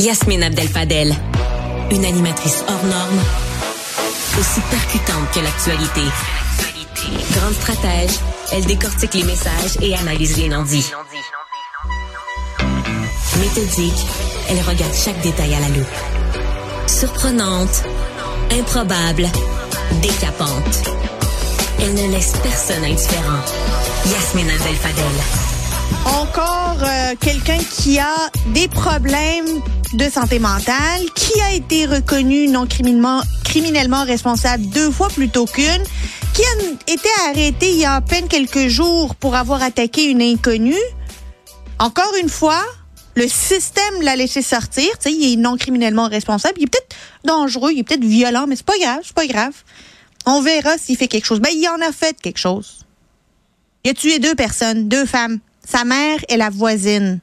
Yasmine Abdel-Fadel, une animatrice hors norme, aussi percutante que l'actualité. Grande stratège, elle décortique les messages et analyse les non-dits. Méthodique, elle regarde chaque détail à la loupe. Surprenante, improbable, décapante. Elle ne laisse personne indifférent. Yasmine Abdel-Fadel. Encore euh, quelqu'un qui a des problèmes de santé mentale, qui a été reconnu non criminellement, criminellement responsable deux fois plutôt qu'une, qui a été arrêté il y a à peine quelques jours pour avoir attaqué une inconnue. Encore une fois, le système l'a laissé sortir. Il est non criminellement responsable. Il est peut-être dangereux, il est peut-être violent, mais c'est pas grave, c'est pas grave. On verra s'il fait quelque chose. Ben, il en a fait quelque chose. Il a tué deux personnes, deux femmes, sa mère et la voisine.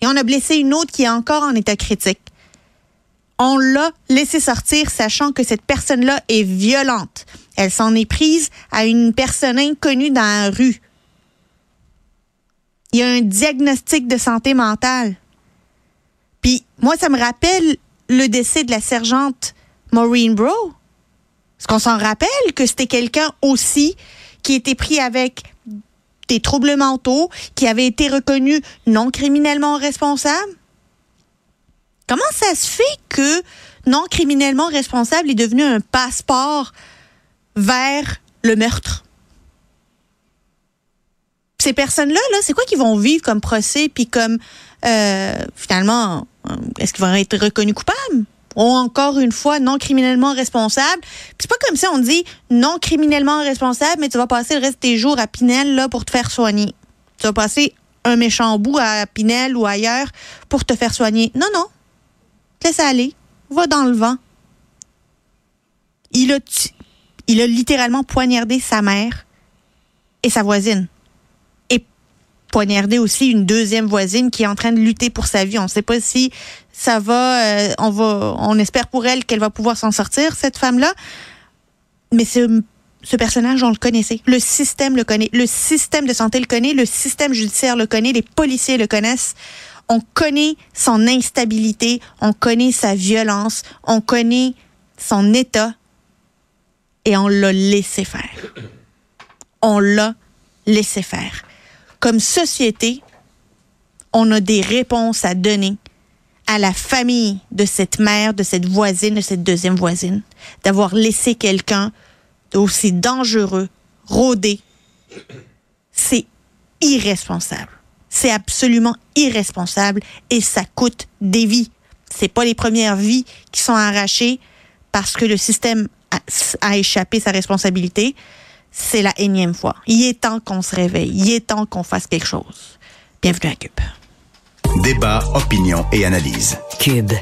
Et on a blessé une autre qui est encore en état critique. On l'a laissé sortir sachant que cette personne-là est violente. Elle s'en est prise à une personne inconnue dans la rue. Il y a un diagnostic de santé mentale. Puis moi, ça me rappelle le décès de la sergente Maureen Bro. Est-ce qu'on s'en rappelle que c'était quelqu'un aussi qui était pris avec des troubles mentaux, qui avait été reconnu non criminellement responsable? Comment ça se fait que non criminellement responsable est devenu un passeport vers le meurtre? Ces personnes-là, là, c'est quoi qu'ils vont vivre comme procès, puis comme euh, finalement, est-ce qu'ils vont être reconnus coupables? Encore une fois non criminellement responsable. c'est pas comme si on dit non criminellement responsable, mais tu vas passer le reste de tes jours à Pinel là pour te faire soigner. Tu vas passer un méchant bout à Pinel ou ailleurs pour te faire soigner. Non, non. Laisse aller. Va dans le vent. Il a, il a littéralement poignardé sa mère et sa voisine poignarder aussi une deuxième voisine qui est en train de lutter pour sa vie. On ne sait pas si ça va, euh, on va, on espère pour elle qu'elle va pouvoir s'en sortir, cette femme-là. Mais ce, ce personnage, on le connaissait. Le système le connaît. Le système de santé le connaît. Le système judiciaire le connaît. Les policiers le connaissent. On connaît son instabilité. On connaît sa violence. On connaît son état. Et on l'a laissé faire. On l'a laissé faire comme société, on a des réponses à donner à la famille de cette mère, de cette voisine, de cette deuxième voisine, d'avoir laissé quelqu'un d'aussi dangereux rôder. C'est irresponsable. C'est absolument irresponsable et ça coûte des vies. C'est pas les premières vies qui sont arrachées parce que le système a, a échappé sa responsabilité c'est la énième fois. Il est temps qu'on se réveille. Il est temps qu'on fasse quelque chose. Bienvenue à Cube. Débat, opinion et analyse. Cube.